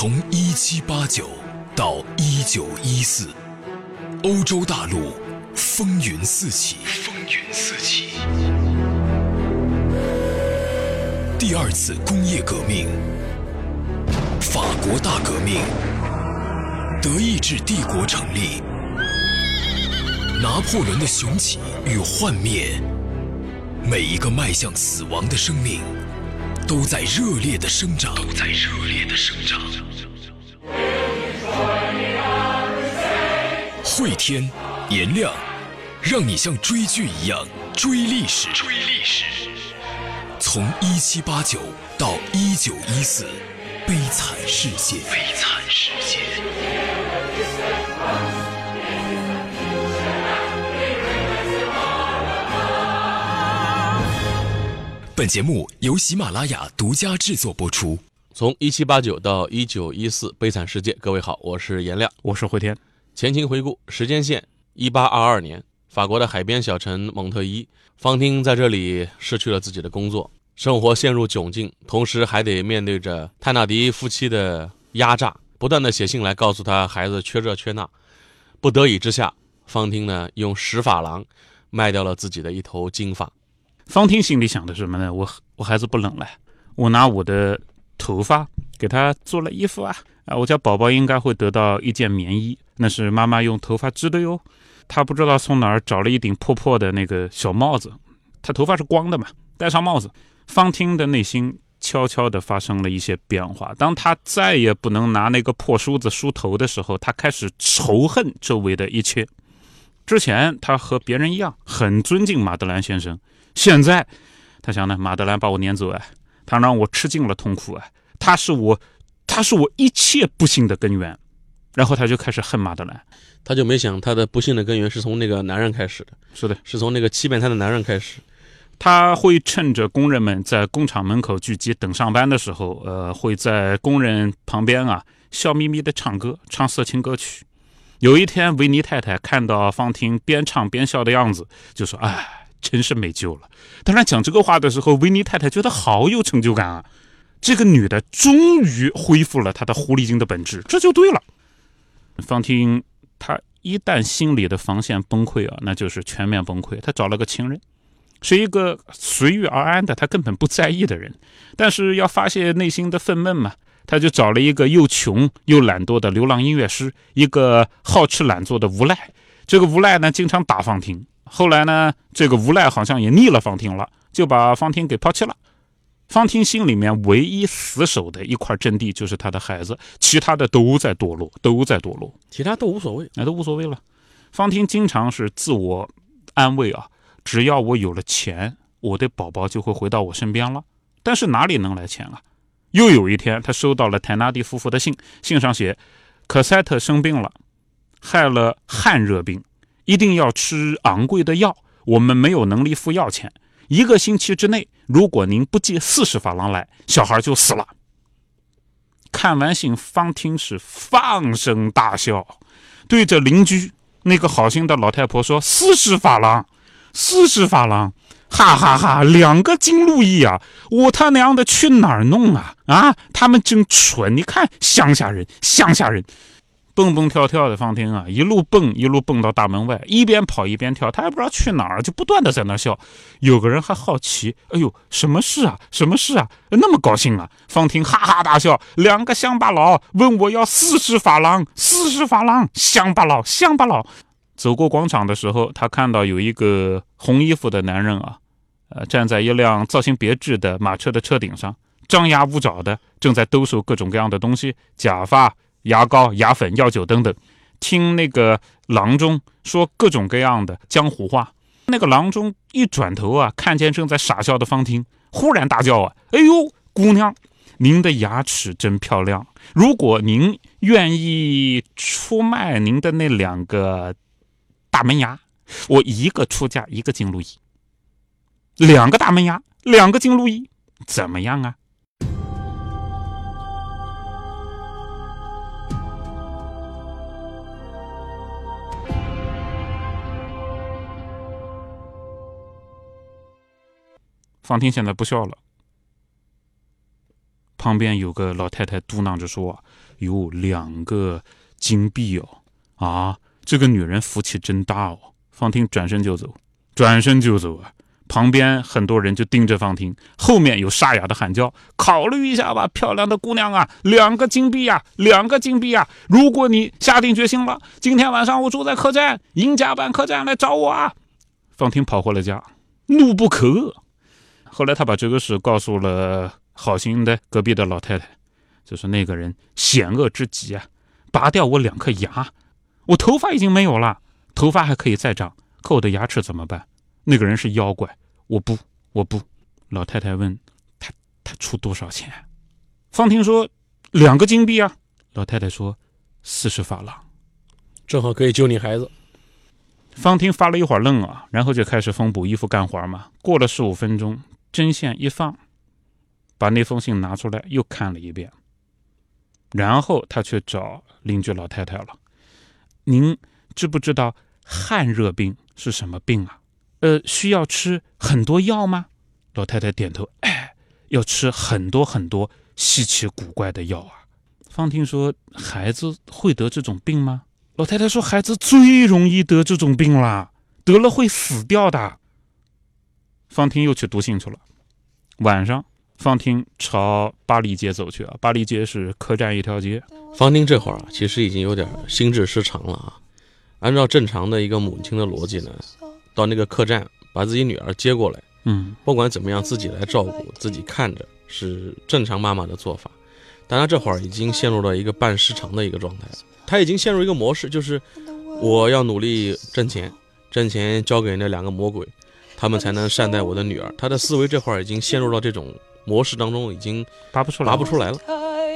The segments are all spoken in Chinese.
从一七八九到一九一四，欧洲大陆风云四起。风云四起。第二次工业革命，法国大革命，德意志帝国成立，拿破仑的雄起与幻灭，每一个迈向死亡的生命，都在热烈的生长，都在热烈的生长。会天颜亮，让你像追剧一样追历史。追历史。从一七八九到一九一四，悲惨世界。悲惨世本节目由喜马拉雅独家制作播出。从一七八九到一九一四，悲惨世界。各位好，我是颜亮，我是慧天。前情回顾，时间线：一八二二年，法国的海边小城蒙特伊，方汀在这里失去了自己的工作，生活陷入窘境，同时还得面对着泰纳迪夫妻的压榨，不断的写信来告诉他孩子缺这缺那。不得已之下，方汀呢用十法郎卖掉了自己的一头金发。方汀心里想的什么呢？我我孩子不冷了，我拿我的头发给他做了衣服啊啊！我家宝宝应该会得到一件棉衣，那是妈妈用头发织的哟。他不知道从哪儿找了一顶破破的那个小帽子，他头发是光的嘛，戴上帽子，方汀的内心悄悄地发生了一些变化。当他再也不能拿那个破梳子梳头的时候，他开始仇恨周围的一切。之前他和别人一样，很尊敬马德兰先生。现在，他想呢，马德兰把我撵走啊，他让我吃尽了痛苦啊，他是我，他是我一切不幸的根源，然后他就开始恨马德兰，他就没想他的不幸的根源是从那个男人开始的，是的，是从那个欺骗他的男人开始，他会趁着工人们在工厂门口聚集等上班的时候，呃，会在工人旁边啊笑眯眯的唱歌，唱色情歌曲。有一天，维尼太太看到方婷边唱边笑的样子，就说：“哎。”真是没救了。当然，讲这个话的时候，维尼太太觉得好有成就感啊！这个女的终于恢复了她的狐狸精的本质，这就对了。方汀，她一旦心里的防线崩溃啊，那就是全面崩溃。她找了个情人，是一个随遇而安的，她根本不在意的人。但是要发泄内心的愤懑嘛，她就找了一个又穷又懒惰的流浪音乐师，一个好吃懒做的无赖。这个无赖呢，经常打方婷。后来呢，这个无赖好像也腻了方婷了，就把方婷给抛弃了。方婷心里面唯一死守的一块阵地就是他的孩子，其他的都在堕落，都在堕落，其他都无所谓，那都无所谓了。方婷经常是自我安慰啊，只要我有了钱，我的宝宝就会回到我身边了。但是哪里能来钱啊？又有一天，他收到了泰纳蒂夫妇的信，信上写，可赛特生病了，害了汗热病。一定要吃昂贵的药，我们没有能力付药钱。一个星期之内，如果您不寄四十法郎来，小孩就死了。看完信，方听是放声大笑，对着邻居那个好心的老太婆说：“四十法郎，四十法郎，哈哈哈！两个金路易啊，我他娘的去哪儿弄啊？啊，他们真蠢！你看乡下人，乡下人。”蹦蹦跳跳的方婷啊，一路蹦一路蹦到大门外，一边跑一边跳，他也不知道去哪儿，就不断的在那笑。有个人还好奇，哎呦，什么事啊？什么事啊？那么高兴啊？方婷哈哈大笑。两个乡巴佬问我要四十法郎，四十法郎，乡巴佬，乡巴佬。走过广场的时候，他看到有一个红衣服的男人啊，呃，站在一辆造型别致的马车的车顶上，张牙舞爪的，正在兜售各种各样的东西，假发。牙膏、牙粉、药酒等等，听那个郎中说各种各样的江湖话。那个郎中一转头啊，看见正在傻笑的方婷，忽然大叫啊：“哎呦，姑娘，您的牙齿真漂亮！如果您愿意出卖您的那两个大门牙，我一个出价一个金路易。两个大门牙，两个金路易，怎么样啊？”方婷现在不笑了，旁边有个老太太嘟囔着说：“有两个金币哦，啊，这个女人福气真大哦。”方婷转身就走，转身就走啊！旁边很多人就盯着方婷，后面有沙哑的喊叫：“考虑一下吧，漂亮的姑娘啊，两个金币呀，两个金币呀！如果你下定决心了，今天晚上我住在客栈，赢家办客栈来找我啊！”方婷跑回了家，怒不可遏。后来他把这个事告诉了好心的隔壁的老太太，就是那个人险恶之极啊，拔掉我两颗牙，我头发已经没有了。头发还可以再长，可我的牙齿怎么办？那个人是妖怪，我不，我不。老太太问他，他出多少钱？方婷说两个金币啊。老太太说四十法郎，正好可以救你孩子。方婷发了一会儿愣啊，然后就开始缝补衣服干活嘛。过了十五分钟，针线一放，把那封信拿出来又看了一遍，然后他去找邻居老太太了。您。知不知道汗热病是什么病啊？呃，需要吃很多药吗？老太太点头，哎，要吃很多很多稀奇古怪的药啊。方婷说：“孩子会得这种病吗？”老太太说：“孩子最容易得这种病了，得了会死掉的。”方汀又去读信去了。晚上，方汀朝巴黎街走去啊。巴黎街是客栈一条街。方汀这会儿啊，其实已经有点心智失常了啊。按照正常的一个母亲的逻辑呢，到那个客栈把自己女儿接过来，嗯，不管怎么样自己来照顾，自己看着是正常妈妈的做法。但她这会儿已经陷入了一个半失常的一个状态，她已经陷入一个模式，就是我要努力挣钱，挣钱交给那两个魔鬼，他们才能善待我的女儿。她的思维这块儿已经陷入到这种模式当中，已经拔不出来，拔不出来了。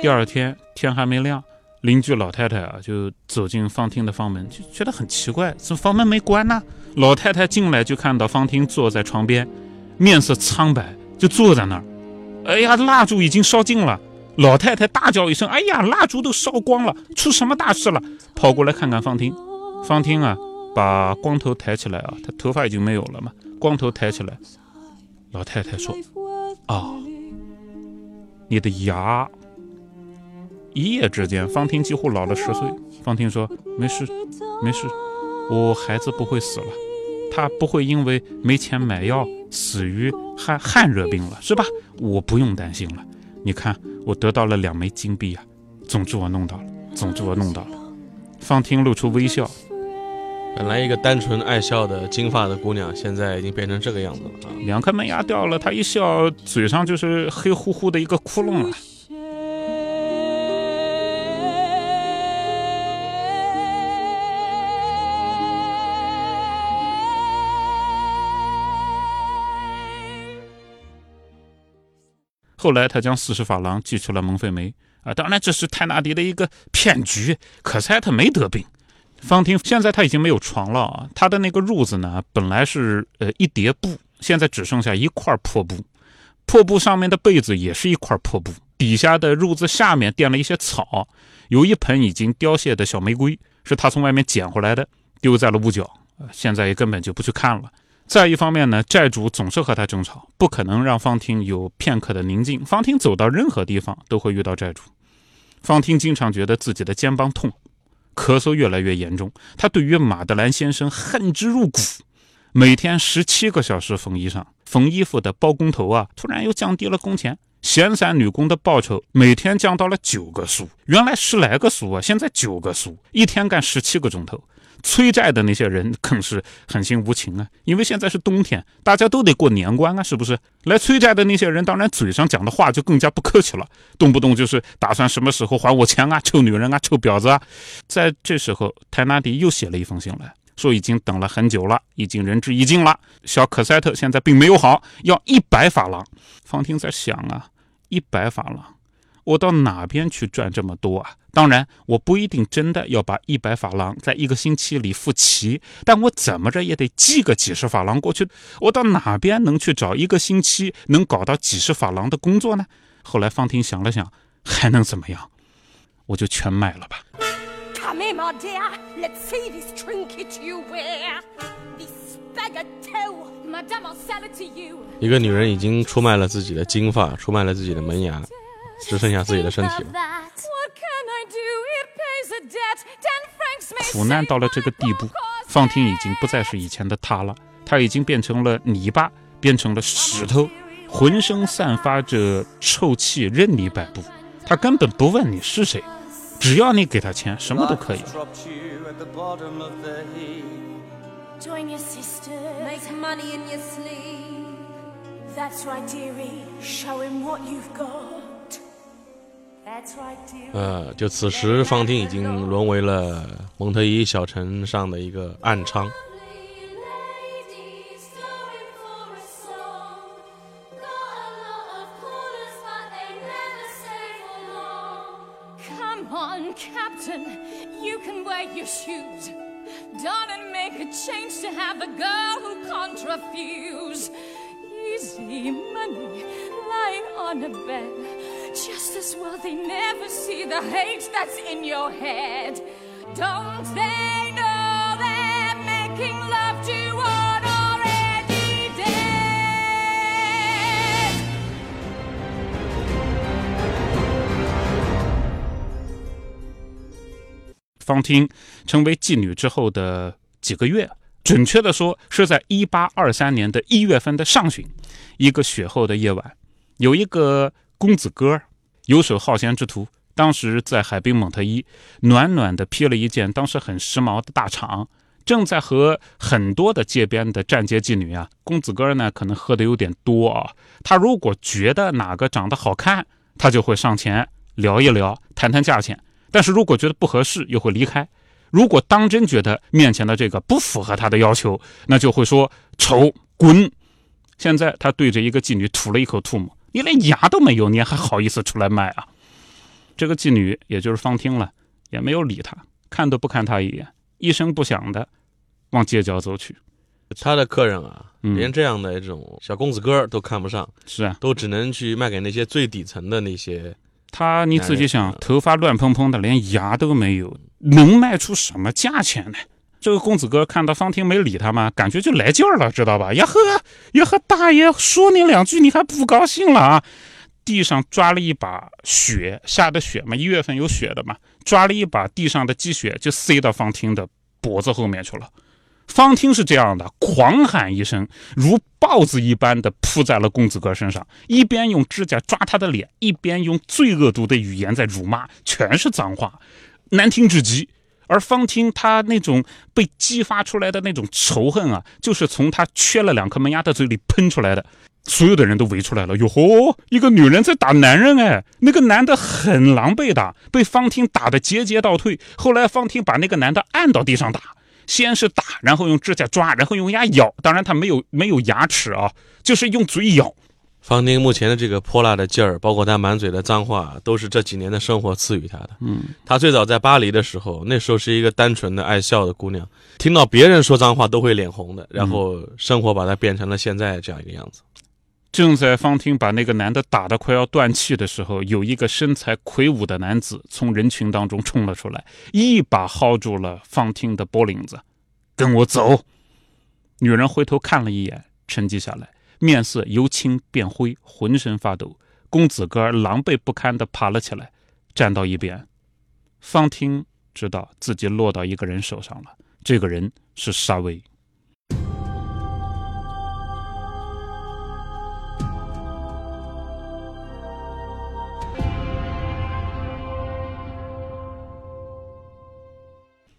第二天天还没亮。邻居老太太啊，就走进方婷的房门，就觉得很奇怪，怎么房门没关呢？老太太进来就看到方婷坐在床边，面色苍白，就坐在那儿。哎呀，蜡烛已经烧尽了！老太太大叫一声：“哎呀，蜡烛都烧光了，出什么大事了？”跑过来看看方婷。方婷啊，把光头抬起来啊，她头发已经没有了嘛，光头抬起来。老太太说：“啊，你的牙。”一夜之间，方婷几乎老了十岁。方婷说：“没事，没事，我孩子不会死了，他不会因为没钱买药死于汗汗热病了，是吧？我不用担心了。你看，我得到了两枚金币啊！总之我弄到了，总之我弄到了。”方婷露出微笑。本来一个单纯爱笑的金发的姑娘，现在已经变成这个样子了啊！两颗门牙掉了，她一笑，嘴上就是黑乎乎的一个窟窿了。后来，他将四十法郎寄去了蒙费梅啊，当然这是泰纳迪的一个骗局。可塞特没得病，方婷现在他已经没有床了啊，他的那个褥子呢，本来是呃一叠布，现在只剩下一块破布，破布上面的被子也是一块破布，底下的褥子下面垫了一些草，有一盆已经凋谢的小玫瑰，是他从外面捡回来的，丢在了屋角，现在也根本就不去看了。再一方面呢，债主总是和他争吵，不可能让方婷有片刻的宁静。方婷走到任何地方都会遇到债主。方婷经常觉得自己的肩膀痛，咳嗽越来越严重。他对于马德兰先生恨之入骨。每天十七个小时缝衣裳，缝衣服的包工头啊，突然又降低了工钱。闲散女工的报酬每天降到了九个苏，原来十来个苏啊，现在九个苏，一天干十七个钟头。催债的那些人更是狠心无情啊！因为现在是冬天，大家都得过年关啊，是不是？来催债的那些人，当然嘴上讲的话就更加不客气了，动不动就是打算什么时候还我钱啊，臭女人啊，臭婊子啊！在这时候，泰纳迪又写了一封信来说，已经等了很久了，已经仁至义尽了。小可塞特现在并没有好，要一百法郎。方婷在想啊，一百法郎。我到哪边去赚这么多啊？当然，我不一定真的要把一百法郎在一个星期里付齐，但我怎么着也得寄个几十法郎过去。我到哪边能去找一个星期能搞到几十法郎的工作呢？后来方婷想了想，还能怎么样？我就全卖了吧。一个女人已经出卖了自己的金发，出卖了自己的门牙。只剩下自己的身体了。苦难到了这个地步，方婷已经不再是以前的她了，她已经变成了泥巴，变成了石头，浑身散发着臭气，任你摆布。她根本不问你是谁，只要你给她钱，什么都可以。呃，就此时，方婷已经沦为了蒙特伊小城上的一个暗娼。They never see the hate that's in your head. Don't they know they're making love to one already dead? 方汀成为妓女之后的几个月，准确的说是在一八二三年的一月份的上旬，一个雪后的夜晚，有一个。公子哥游手好闲之徒，当时在海滨蒙特伊暖暖的披了一件当时很时髦的大氅，正在和很多的街边的站街妓女啊。公子哥呢，可能喝的有点多啊。他如果觉得哪个长得好看，他就会上前聊一聊，谈谈价钱；但是如果觉得不合适，又会离开。如果当真觉得面前的这个不符合他的要求，那就会说丑滚。现在他对着一个妓女吐了一口唾沫。你连牙都没有，你还好意思出来卖啊？这个妓女也就是方听了，也没有理他，看都不看他一眼，一声不响的往街角走去。他的客人啊，连这样的一种小公子哥都看不上，是啊，都只能去卖给那些最底层的那些。他你自己想，头发乱蓬蓬的，连牙都没有，能卖出什么价钱呢？这个公子哥看到方婷没理他嘛，感觉就来劲儿了，知道吧？呀呵，呀呵，大爷说你两句，你还不高兴了啊？地上抓了一把雪，下的雪嘛，一月份有雪的嘛，抓了一把地上的积雪，就塞到方婷的脖子后面去了。方婷是这样的，狂喊一声，如豹子一般的扑在了公子哥身上，一边用指甲抓他的脸，一边用最恶毒的语言在辱骂，全是脏话，难听至极。而方汀他那种被激发出来的那种仇恨啊，就是从他缺了两颗门牙的嘴里喷出来的。所有的人都围出来了，哟吼，一个女人在打男人哎！那个男的很狼狈的，被方汀打得节节倒退。后来方汀把那个男的按到地上打，先是打，然后用指甲抓，然后用牙咬。当然他没有没有牙齿啊，就是用嘴咬。方丁目前的这个泼辣的劲儿，包括他满嘴的脏话，都是这几年的生活赐予他的。嗯，他最早在巴黎的时候，那时候是一个单纯的爱笑的姑娘，听到别人说脏话都会脸红的。然后生活把她变成了现在这样一个样子。正在方汀把那个男的打得快要断气的时候，有一个身材魁梧的男子从人群当中冲了出来，一把薅住了方汀的脖领子，跟我走。女人回头看了一眼，沉寂下来。面色由青变灰，浑身发抖。公子哥狼狈不堪地爬了起来，站到一边。方听知道自己落到一个人手上了，这个人是沙威。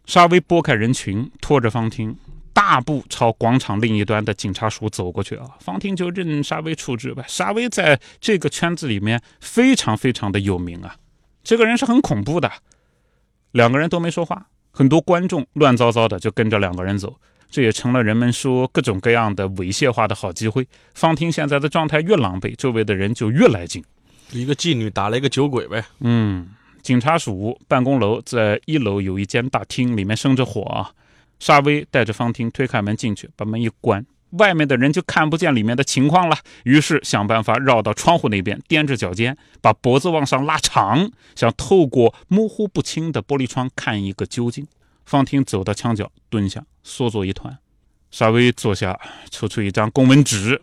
沙威拨开人群，拖着方听。大步朝广场另一端的警察署走过去啊，方婷就任沙威处置吧。沙威在这个圈子里面非常非常的有名啊，这个人是很恐怖的。两个人都没说话，很多观众乱糟糟的就跟着两个人走，这也成了人们说各种各样的猥亵话的好机会。方婷现在的状态越狼狈，周围的人就越来劲。一个妓女打了一个酒鬼呗。嗯，警察署办公楼在一楼有一间大厅，里面生着火啊。沙威带着方婷推开门进去，把门一关，外面的人就看不见里面的情况了。于是想办法绕到窗户那边，踮着脚尖，把脖子往上拉长，想透过模糊不清的玻璃窗看一个究竟。方婷走到墙角，蹲下，缩作一团。沙威坐下，抽出一张公文纸，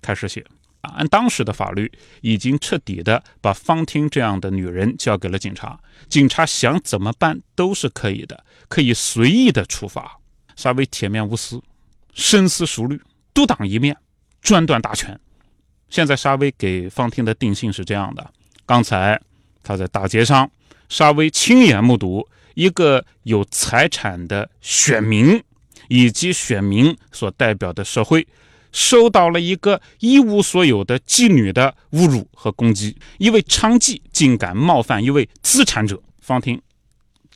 开始写：按当时的法律，已经彻底的把方婷这样的女人交给了警察，警察想怎么办都是可以的，可以随意的处罚。沙威铁面无私，深思熟虑，独当一面，专断大权。现在沙威给方婷的定性是这样的：刚才他在大街上，沙威亲眼目睹一个有财产的选民以及选民所代表的社会。受到了一个一无所有的妓女的侮辱和攻击，一位娼妓竟敢冒犯一位资产者。方婷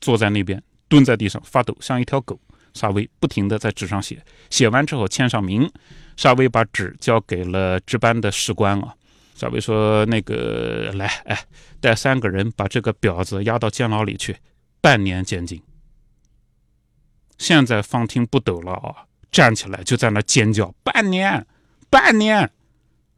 坐在那边，蹲在地上发抖，像一条狗。沙威不停地在纸上写，写完之后签上名。沙威把纸交给了值班的士官啊。沙威说：“那个来，哎，带三个人把这个婊子押到监牢里去，半年监禁。”现在方婷不抖了啊。站起来就在那尖叫，半年，半年，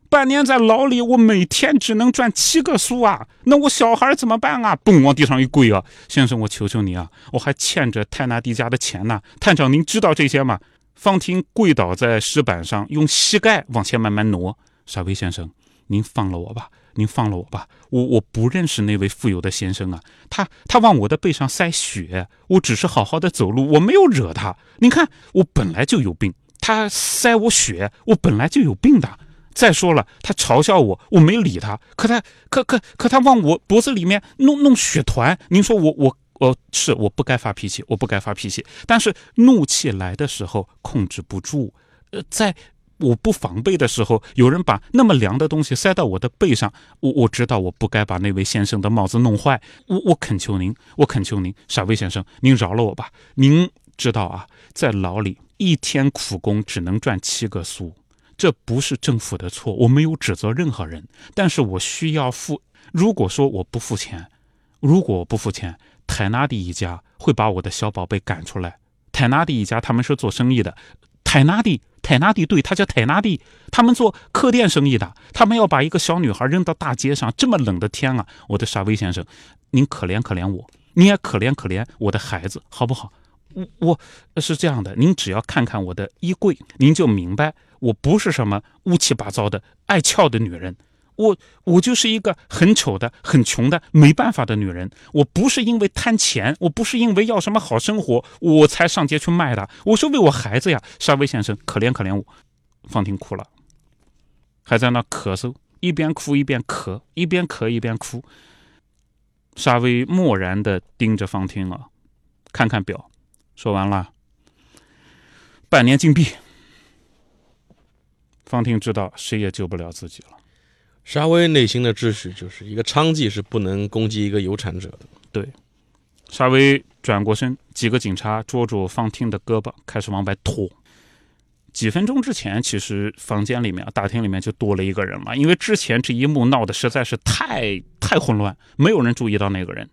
半年在牢里，我每天只能转七个苏啊！那我小孩怎么办啊？嘣，往地上一跪啊！先生，我求求你啊，我还欠着泰纳迪家的钱呢。探长，您知道这些吗？方婷跪倒在石板上，用膝盖往前慢慢挪。沙威先生，您放了我吧。您放了我吧，我我不认识那位富有的先生啊，他他往我的背上塞血，我只是好好的走路，我没有惹他。您看，我本来就有病，他塞我血，我本来就有病的。再说了，他嘲笑我，我没理他，可他可可可他往我脖子里面弄弄血团，您说我我我是我不该发脾气，我不该发脾气，但是怒气来的时候控制不住，呃，在。我不防备的时候，有人把那么凉的东西塞到我的背上，我我知道我不该把那位先生的帽子弄坏。我我恳求您，我恳求您，傻威先生，您饶了我吧。您知道啊，在牢里一天苦工只能赚七个苏，这不是政府的错，我没有指责任何人，但是我需要付。如果说我不付钱，如果我不付钱，泰纳蒂一家会把我的小宝贝赶出来。泰纳蒂一家他们是做生意的，泰纳蒂。泰纳蒂对，他叫泰纳蒂，他们做客店生意的，他们要把一个小女孩扔到大街上，这么冷的天啊！我的沙威先生，您可怜可怜我，你也可怜可怜我的孩子，好不好？我我是这样的，您只要看看我的衣柜，您就明白，我不是什么乌七八糟的爱俏的女人。我我就是一个很丑的、很穷的、没办法的女人。我不是因为贪钱，我不是因为要什么好生活，我才上街去卖的。我是为我孩子呀，沙威先生，可怜可怜我。方婷哭了，还在那咳嗽，一边哭一边咳，一边咳一边哭。沙威漠然的盯着方婷啊，看看表，说完了，半年禁闭。方婷知道谁也救不了自己了。沙威内心的秩序就是一个娼妓是不能攻击一个有产者的。对，沙威转过身，几个警察捉住方婷的胳膊，开始往外拖。几分钟之前，其实房间里面、大厅里面就多了一个人了，因为之前这一幕闹得实在是太太混乱，没有人注意到那个人。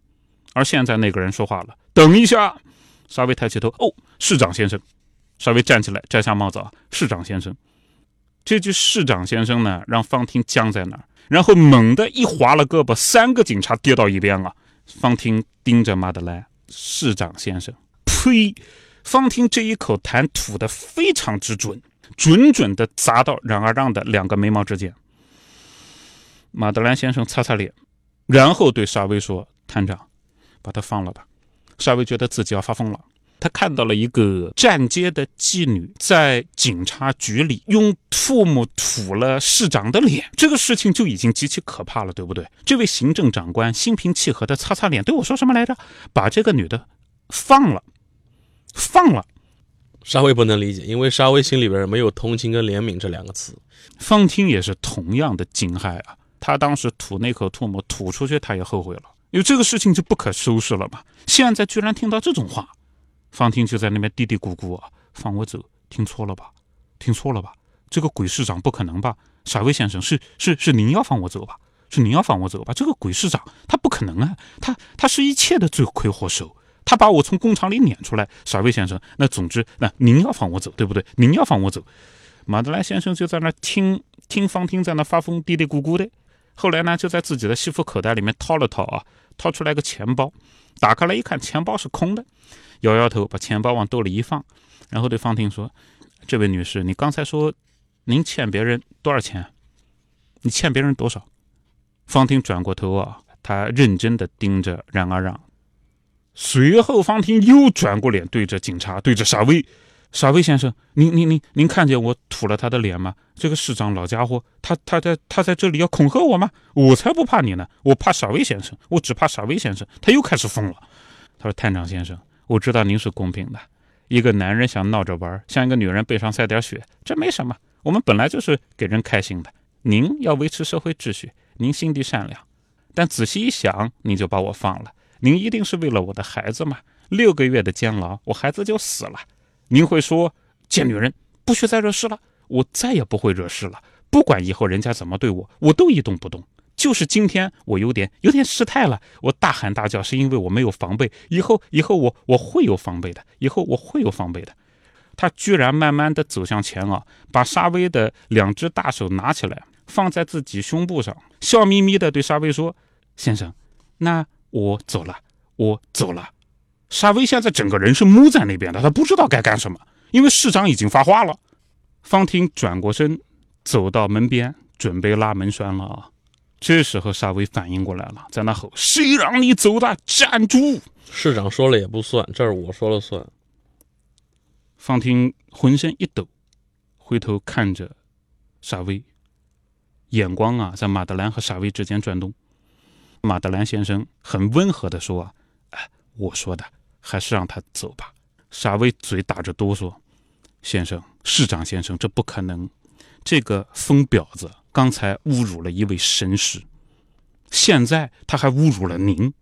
而现在那个人说话了：“等一下！”沙威抬起头：“哦，市长先生。”沙威站起来，摘下帽子：“啊，市长先生。”这句市长先生呢，让方婷僵在那儿，然后猛地一划了胳膊，三个警察跌到一边了。方婷盯着马德莱，市长先生，呸！方婷这一口痰吐得非常之准，准准地砸到冉阿让的两个眉毛之间。马德兰先生擦擦脸，然后对沙威说：“探长，把他放了吧。”沙威觉得自己要发疯了。他看到了一个站街的妓女在警察局里用唾沫吐了市长的脸，这个事情就已经极其可怕了，对不对？这位行政长官心平气和的擦擦脸，对我说什么来着？把这个女的放了，放了。沙威不能理解，因为沙威心里边没有同情跟怜悯这两个词。方听也是同样的惊骇啊！他当时吐那口唾沫吐出去，他也后悔了，因为这个事情就不可收拾了嘛。现在居然听到这种话。方婷就在那边嘀嘀咕咕啊，放我走，听错了吧？听错了吧？这个鬼市长不可能吧？傻威先生，是是是，您要放我走吧？是您要放我走吧？这个鬼市长他不可能啊，他他是一切的罪魁祸首，他把我从工厂里撵出来。傻威先生，那总之，那您要放我走，对不对？您要放我走。马德莱先生就在那听听方婷在那发疯，嘀嘀咕咕的。后来呢，就在自己的西服口袋里面掏了掏啊，掏出来个钱包，打开来一看，钱包是空的。摇摇头，把钱包往兜里一放，然后对方婷说：“这位女士，你刚才说您欠别人多少钱？”你欠别人多少？”方婷转过头啊，她认真的盯着冉阿让。随后，方婷又转过脸，对着警察，对着傻威：“傻威先生，您您您您看见我吐了他的脸吗？这个市长老家伙，他他在他在这里要恐吓我吗？我才不怕你呢！我怕傻威先生，我只怕傻威先生。他又开始疯了。他说：‘探长先生，我知道您是公平的。一个男人想闹着玩，向一个女人背上塞点血，这没什么。我们本来就是给人开心的。您要维持社会秩序。’您心地善良，但仔细一想，您就把我放了。您一定是为了我的孩子嘛？六个月的监牢，我孩子就死了。您会说，贱女人，不许再惹事了。我再也不会惹事了。不管以后人家怎么对我，我都一动不动。就是今天我有点有点失态了，我大喊大叫是因为我没有防备。以后以后我我会有防备的。以后我会有防备的。他居然慢慢的走向前啊，把沙威的两只大手拿起来。放在自己胸部上，笑眯眯的对沙威说：“先生，那我走了，我走了。”沙威现在整个人是木在那边的，他不知道该干什么，因为市长已经发话了。方婷转过身，走到门边，准备拉门栓了啊！这时候沙威反应过来了，在那吼：“谁让你走的？站住！”市长说了也不算，这是我说了算。方婷浑身一抖，回头看着沙威。眼光啊，在马德兰和沙威之间转动。马德兰先生很温和的说：“啊，哎，我说的，还是让他走吧。”沙威嘴打着哆嗦：“先生，市长先生，这不可能。这个疯婊子刚才侮辱了一位绅士，现在他还侮辱了您。”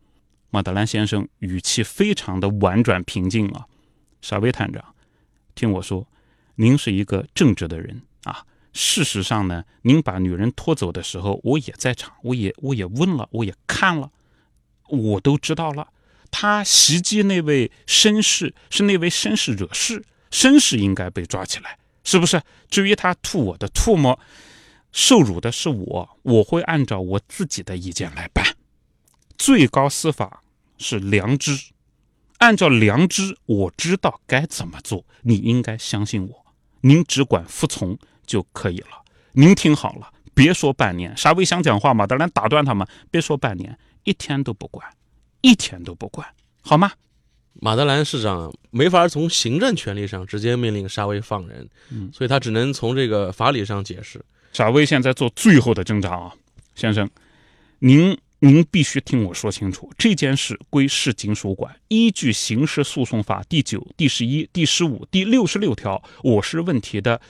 马德兰先生语气非常的婉转平静啊。沙威探长，听我说，您是一个正直的人啊。事实上呢，您把女人拖走的时候，我也在场，我也我也问了，我也看了，我都知道了。他袭击那位绅士，是那位绅士惹事，绅士应该被抓起来，是不是？至于他吐我的唾沫，受辱的是我，我会按照我自己的意见来办。最高司法是良知，按照良知，我知道该怎么做。你应该相信我，您只管服从。就可以了。您听好了，别说半年。沙威想讲话马德兰打断他们，别说半年，一天都不管，一天都不管，好吗？马德兰市长没法从行政权力上直接命令沙威放人，嗯，所以他只能从这个法理上解释。沙威现在做最后的挣扎啊，先生，您您必须听我说清楚，这件事归市警署管，依据刑事诉讼法第九、第十一、第十五、第六十六条，我是问题的。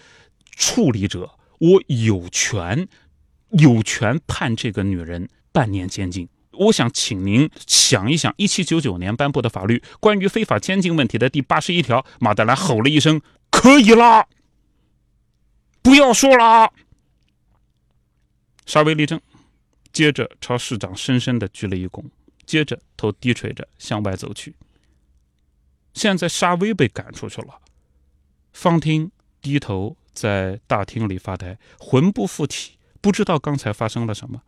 处理者，我有权，有权判这个女人半年监禁。我想请您想一想，一七九九年颁布的法律关于非法监禁问题的第八十一条。马德兰吼了一声：“可以啦，不要说了。”沙威立正，接着朝市长深深的鞠了一躬，接着头低垂着向外走去。现在沙威被赶出去了，方汀低头。在大厅里发呆，魂不附体，不知道刚才发生了什么。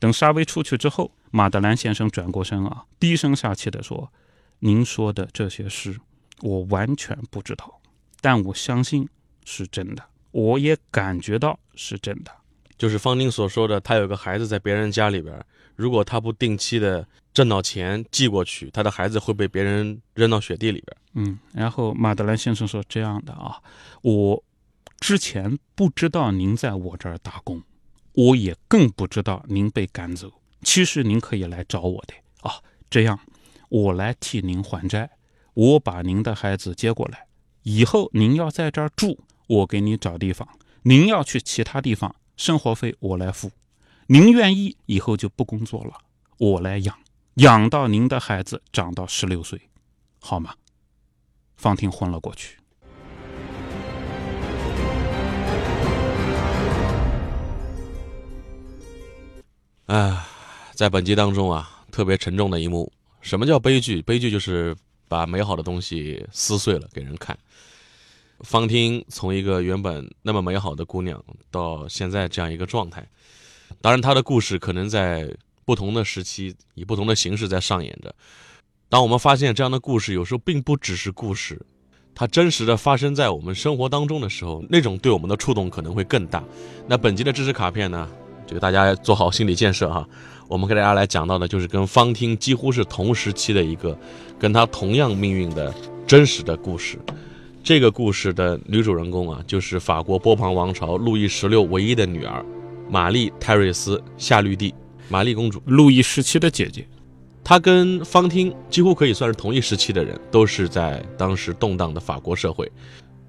等沙威出去之后，马德兰先生转过身啊，低声下气地说：“您说的这些事，我完全不知道，但我相信是真的，我也感觉到是真的。就是方宁所说的，他有个孩子在别人家里边，如果他不定期的挣到钱寄过去，他的孩子会被别人扔到雪地里边。”嗯，然后马德兰先生说：“这样的啊，我。”之前不知道您在我这儿打工，我也更不知道您被赶走。其实您可以来找我的啊，这样我来替您还债。我把您的孩子接过来，以后您要在这儿住，我给你找地方；您要去其他地方，生活费我来付。您愿意以后就不工作了，我来养，养到您的孩子长到十六岁，好吗？方婷昏了过去。啊，在本集当中啊，特别沉重的一幕。什么叫悲剧？悲剧就是把美好的东西撕碎了给人看。方汀从一个原本那么美好的姑娘，到现在这样一个状态。当然，她的故事可能在不同的时期以不同的形式在上演着。当我们发现这样的故事有时候并不只是故事，它真实的发生在我们生活当中的时候，那种对我们的触动可能会更大。那本集的知识卡片呢？这个大家做好心理建设哈。我们给大家来讲到的就是跟方汀几乎是同时期的一个，跟他同样命运的真实的故事。这个故事的女主人公啊，就是法国波旁王朝路易十六唯一的女儿，玛丽泰瑞斯夏绿蒂，玛丽公主，路易十七的姐姐。她跟方汀几乎可以算是同一时期的人，都是在当时动荡的法国社会。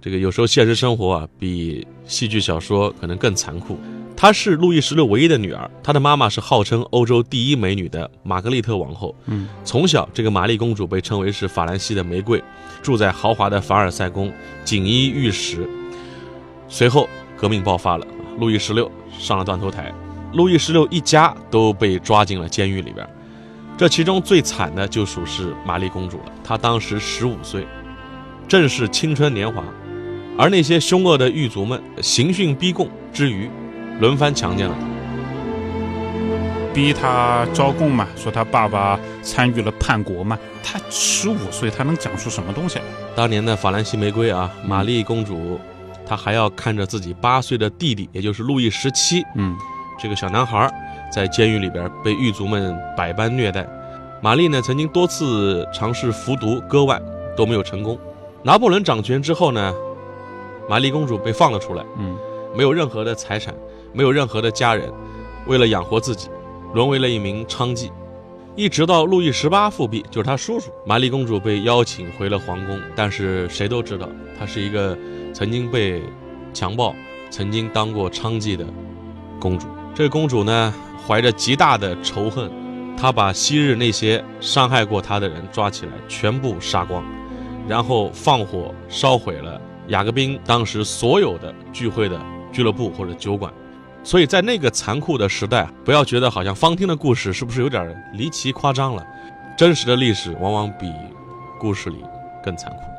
这个有时候现实生活啊，比戏剧小说可能更残酷。她是路易十六唯一的女儿，她的妈妈是号称欧洲第一美女的玛格丽特王后。嗯，从小这个玛丽公主被称为是法兰西的玫瑰，住在豪华的凡尔赛宫，锦衣玉食。随后革命爆发了，路易十六上了断头台，路易十六一家都被抓进了监狱里边。这其中最惨的就属是玛丽公主了，她当时十五岁，正是青春年华，而那些凶恶的狱卒们刑讯逼供之余。轮番强奸了他，逼他招供嘛，说他爸爸参与了叛国嘛。他十五岁，他能讲出什么东西来？当年的法兰西玫瑰啊，玛丽公主，她还要看着自己八岁的弟弟，也就是路易十七，嗯，这个小男孩在监狱里边被狱卒们百般虐待。玛丽呢，曾经多次尝试服毒割腕，都没有成功。拿破仑掌权之后呢，玛丽公主被放了出来，嗯，没有任何的财产。没有任何的家人，为了养活自己，沦为了一名娼妓，一直到路易十八复辟，就是他叔叔玛丽公主被邀请回了皇宫，但是谁都知道她是一个曾经被强暴、曾经当过娼妓的公主。这个公主呢，怀着极大的仇恨，她把昔日那些伤害过她的人抓起来，全部杀光，然后放火烧毁了雅各宾当时所有的聚会的俱乐部或者酒馆。所以在那个残酷的时代，不要觉得好像方汀的故事是不是有点离奇夸张了？真实的历史往往比故事里更残酷。